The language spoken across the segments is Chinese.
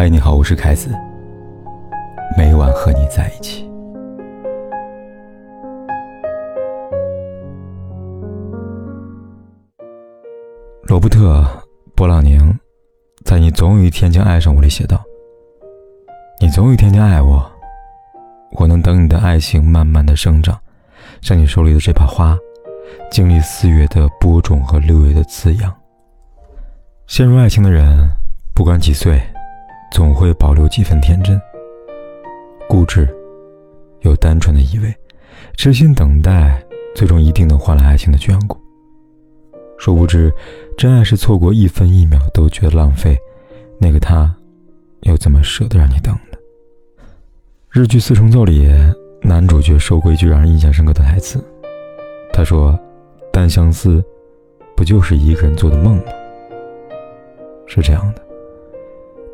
嗨，你好，我是凯子。每晚和你在一起。罗伯特·波朗宁在《你总有一天将爱上我》里写道：“你总有一天将爱我，我能等你的爱情慢慢的生长，像你手里的这把花，经历四月的播种和六月的滋养。陷入爱情的人，不管几岁。”总会保留几分天真、固执又单纯的以为，痴心等待，最终一定能换来爱情的眷顾。殊不知，真爱是错过一分一秒都觉得浪费，那个他，又怎么舍得让你等呢？日剧《四重奏》里，男主角说过一句让人印象深刻的台词，他说：“单相思，不就是一个人做的梦吗？”是这样的。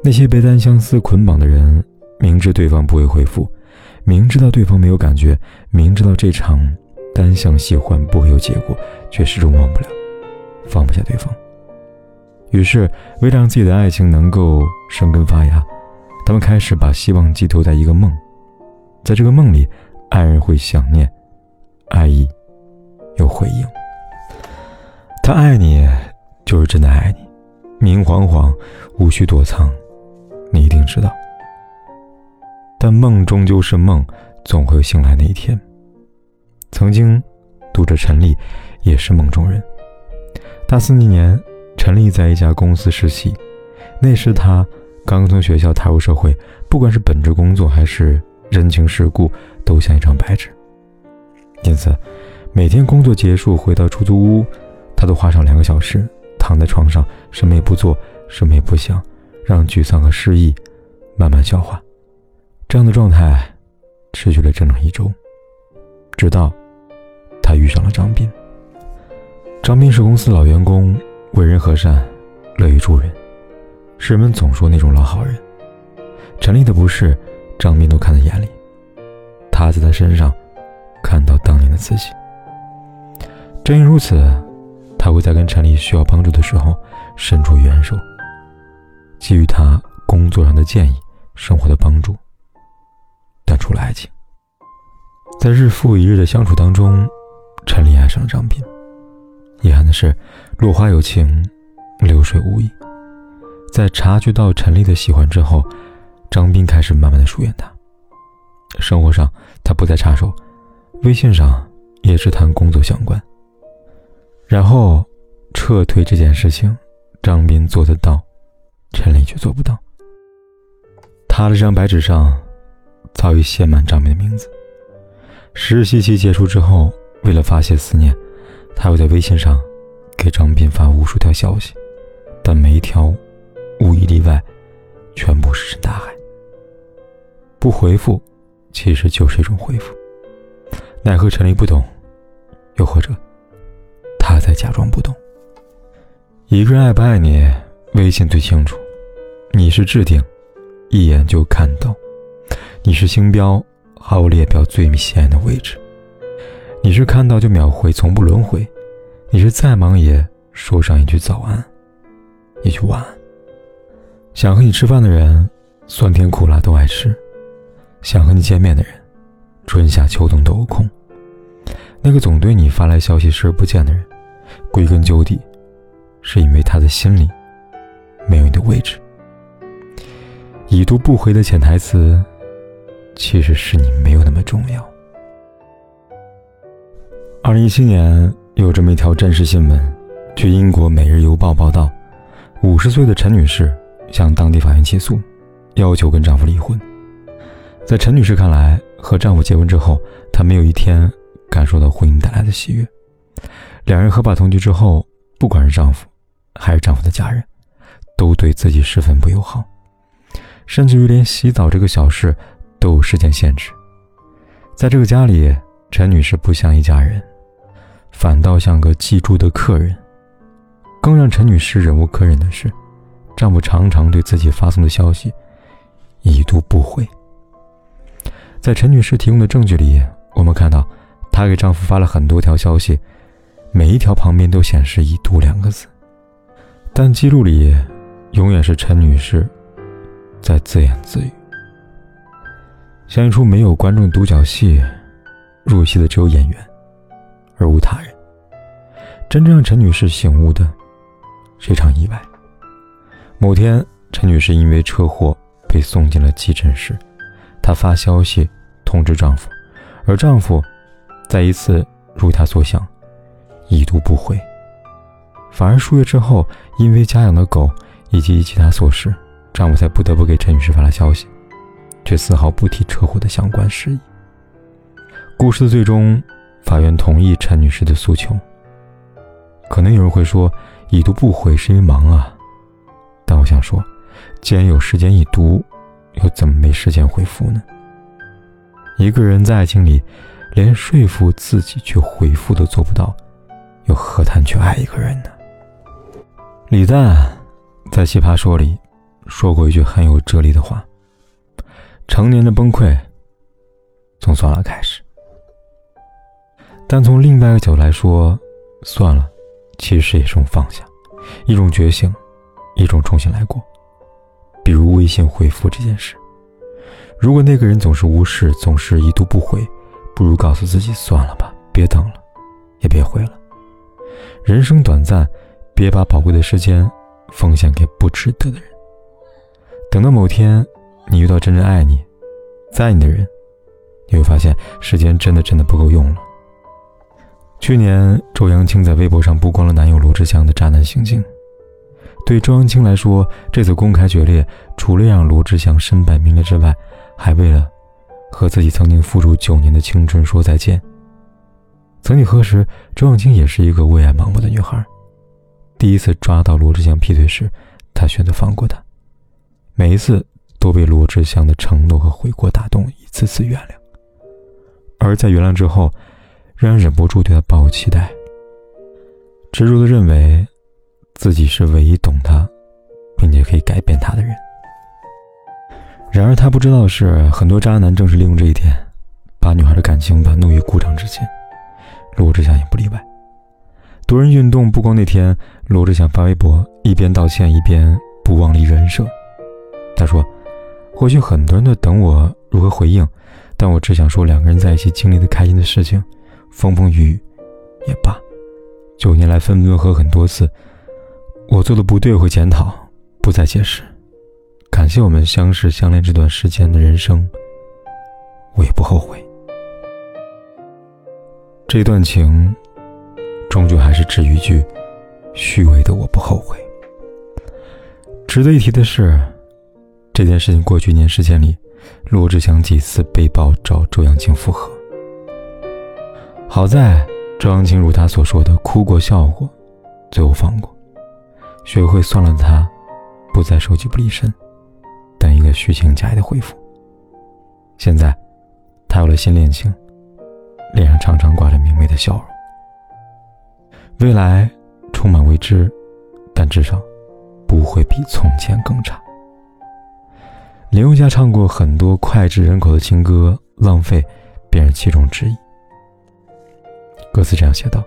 那些被单相思捆绑的人，明知对方不会回复，明知道对方没有感觉，明知道这场单向喜欢不会有结果，却始终忘不了，放不下对方。于是，为了让自己的爱情能够生根发芽，他们开始把希望寄托在一个梦，在这个梦里，爱人会想念，爱意有回应。他爱你，就是真的爱你，明晃晃，无需躲藏。你一定知道，但梦终究是梦，总会有醒来那一天。曾经，读者陈丽也是梦中人。大四那年，陈丽在一家公司实习，那时她刚从学校踏入社会，不管是本职工作还是人情世故，都像一张白纸。因此，每天工作结束回到出租屋，她都花上两个小时躺在床上，什么也不做，什么也不想。让沮丧和失意慢慢消化，这样的状态持续了整整一周，直到他遇上了张斌。张斌是公司老员工，为人和善，乐于助人，是人们总说那种老好人。陈丽的不是，张斌都看在眼里。他在他身上看到当年的自己。正因如此，他会在跟陈丽需要帮助的时候伸出援手。给予他工作上的建议，生活的帮助。但除了爱情，在日复一日的相处当中，陈丽爱上了张斌。遗憾的是，落花有情，流水无意。在察觉到陈丽的喜欢之后，张斌开始慢慢的疏远她。生活上他不再插手，微信上也只谈工作相关。然后撤退这件事情，张斌做得到。陈丽却做不到。他的这张白纸上，早已写满张斌的名字。实习期结束之后，为了发泄思念，他又在微信上给张斌发无数条消息，但每一条，无一例外，全部石沉大海。不回复，其实就是一种回复。奈何陈丽不懂，又或者，他在假装不懂。一个人爱不爱你，微信最清楚。你是置顶，一眼就看到；你是星标，毫无列表最显眼的位置；你是看到就秒回，从不轮回；你是再忙也说上一句早安，一句晚安。想和你吃饭的人，酸甜苦辣都爱吃；想和你见面的人，春夏秋冬都有空。那个总对你发来消息视而不见的人，归根究底，是因为他的心里没有你的位置。已读不回的潜台词，其实是你没有那么重要。二零一七年有这么一条真实新闻，据英国《每日邮报》报道，五十岁的陈女士向当地法院起诉，要求跟丈夫离婚。在陈女士看来，和丈夫结婚之后，她没有一天感受到婚姻带来的喜悦。两人合法同居之后，不管是丈夫，还是丈夫的家人，都对自己十分不友好。甚至于连洗澡这个小事都有时间限制。在这个家里，陈女士不像一家人，反倒像个寄住的客人。更让陈女士忍无可忍的是，丈夫常常对自己发送的消息已读不回。在陈女士提供的证据里，我们看到她给丈夫发了很多条消息，每一条旁边都显示“已读”两个字，但记录里永远是陈女士。在自言自语。像一出没有观众独角戏，入戏的只有演员，而无他人。真正让陈女士醒悟的，是一场意外。某天，陈女士因为车祸被送进了急诊室，她发消息通知丈夫，而丈夫再一次如她所想，已读不回。反而数月之后，因为家养的狗以及其他琐事，丈夫才不得不给陈女士发了消息。却丝毫不提车祸的相关事宜。故事的最终，法院同意陈女士的诉求。可能有人会说，已读不回是因为忙啊。但我想说，既然有时间已读，又怎么没时间回复呢？一个人在爱情里，连说服自己去回复都做不到，又何谈去爱一个人呢？李诞在《奇葩说》里说过一句很有哲理的话。成年的崩溃，从算了开始。但从另外一个角度来说，算了，其实也是种放下，一种觉醒，一种重新来过。比如微信回复这件事，如果那个人总是无视，总是一读不回，不如告诉自己算了吧，别等了，也别回了。人生短暂，别把宝贵的时间奉献给不值得的人。等到某天。你遇到真正爱你、在你的人，你会发现时间真的真的不够用了。去年，周扬青在微博上曝光了男友罗志祥的渣男行径。对周扬青来说，这次公开决裂，除了让罗志祥身败名裂之外，还为了和自己曾经付出九年的青春说再见。曾几何时，周扬青也是一个为爱盲目的女孩。第一次抓到罗志祥劈腿时，她选择放过他。每一次。都被罗志祥的承诺和悔过打动，一次次原谅。而在原谅之后，仍然忍不住对他抱有期待，执着的认为自己是唯一懂他，并且可以改变他的人。然而他不知道的是，很多渣男正是利用这一点，把女孩的感情玩弄于股掌之间。罗志祥也不例外。多人运动不光那天，罗志祥发微博，一边道歉，一边不忘立人设。他说。或许很多人都等我如何回应，但我只想说，两个人在一起经历的开心的事情，风风雨雨也罢。九年来分分合合很多次，我做的不对会检讨，不再解释。感谢我们相识相恋这段时间的人生，我也不后悔。这段情，终究还是止于句虚伪的我不后悔。值得一提的是。这件事情过去一年时间里，罗志祥几次被曝找周扬青复合。好在周扬青如他所说的哭过笑过，最后放过，学会算了他，不再手机不离身，等一个虚情假意的回复。现在，他有了新恋情，脸上常常挂着明媚的笑容。未来充满未知，但至少不会比从前更差。林宥嘉唱过很多脍炙人口的情歌，《浪费》便是其中之一。歌词这样写道：“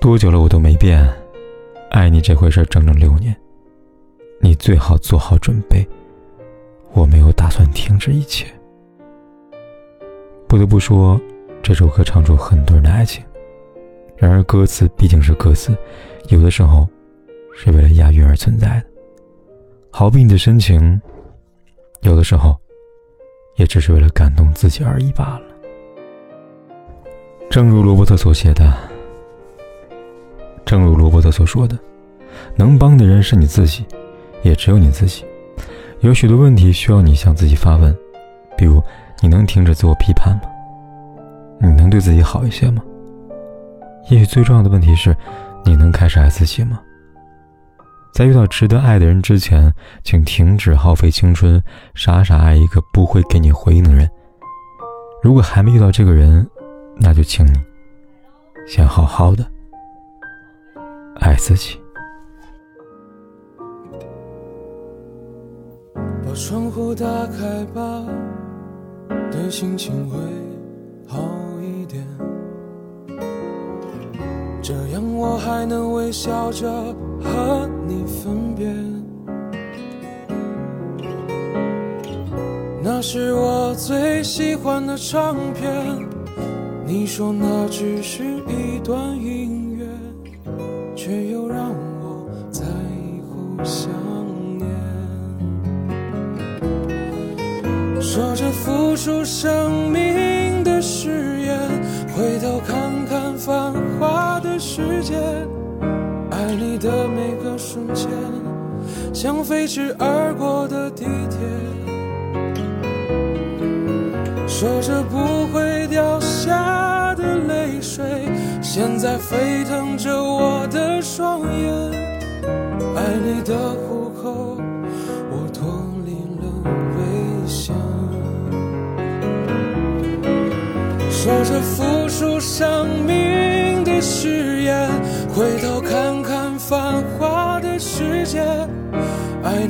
多久了我都没变，爱你这回事整整六年，你最好做好准备，我没有打算停止一切。”不得不说，这首歌唱出很多人的爱情。然而，歌词毕竟是歌词，有的时候是为了押韵而存在的。好比你的深情。有的时候，也只是为了感动自己而已罢了。正如罗伯特所写的，正如罗伯特所说的，能帮的人是你自己，也只有你自己。有许多问题需要你向自己发问，比如：你能停止自我批判吗？你能对自己好一些吗？也许最重要的问题是：你能开始爱自己吗？在遇到值得爱的人之前，请停止耗费青春，傻傻爱一个不会给你回应的人。如果还没遇到这个人，那就请你先好好的爱自己。把窗户打开吧，对心情会好我还能微笑着和你分别。那是我最喜欢的唱片。你说那只是一段音乐，却又让我在以后想念。说着付出生个瞬间，像飞驰而过的地铁。说着不会掉下的泪水，现在沸腾着我的双眼。爱你的虎口，我脱离了危险。说着付出生命的誓言，回头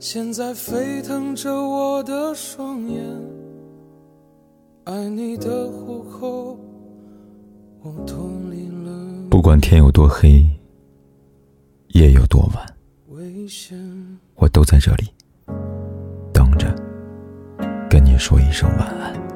现在沸腾着我的双眼，爱你的虎口，我脱离了。不管天有多黑，夜有多晚，我都在这里等着，跟你说一声晚安。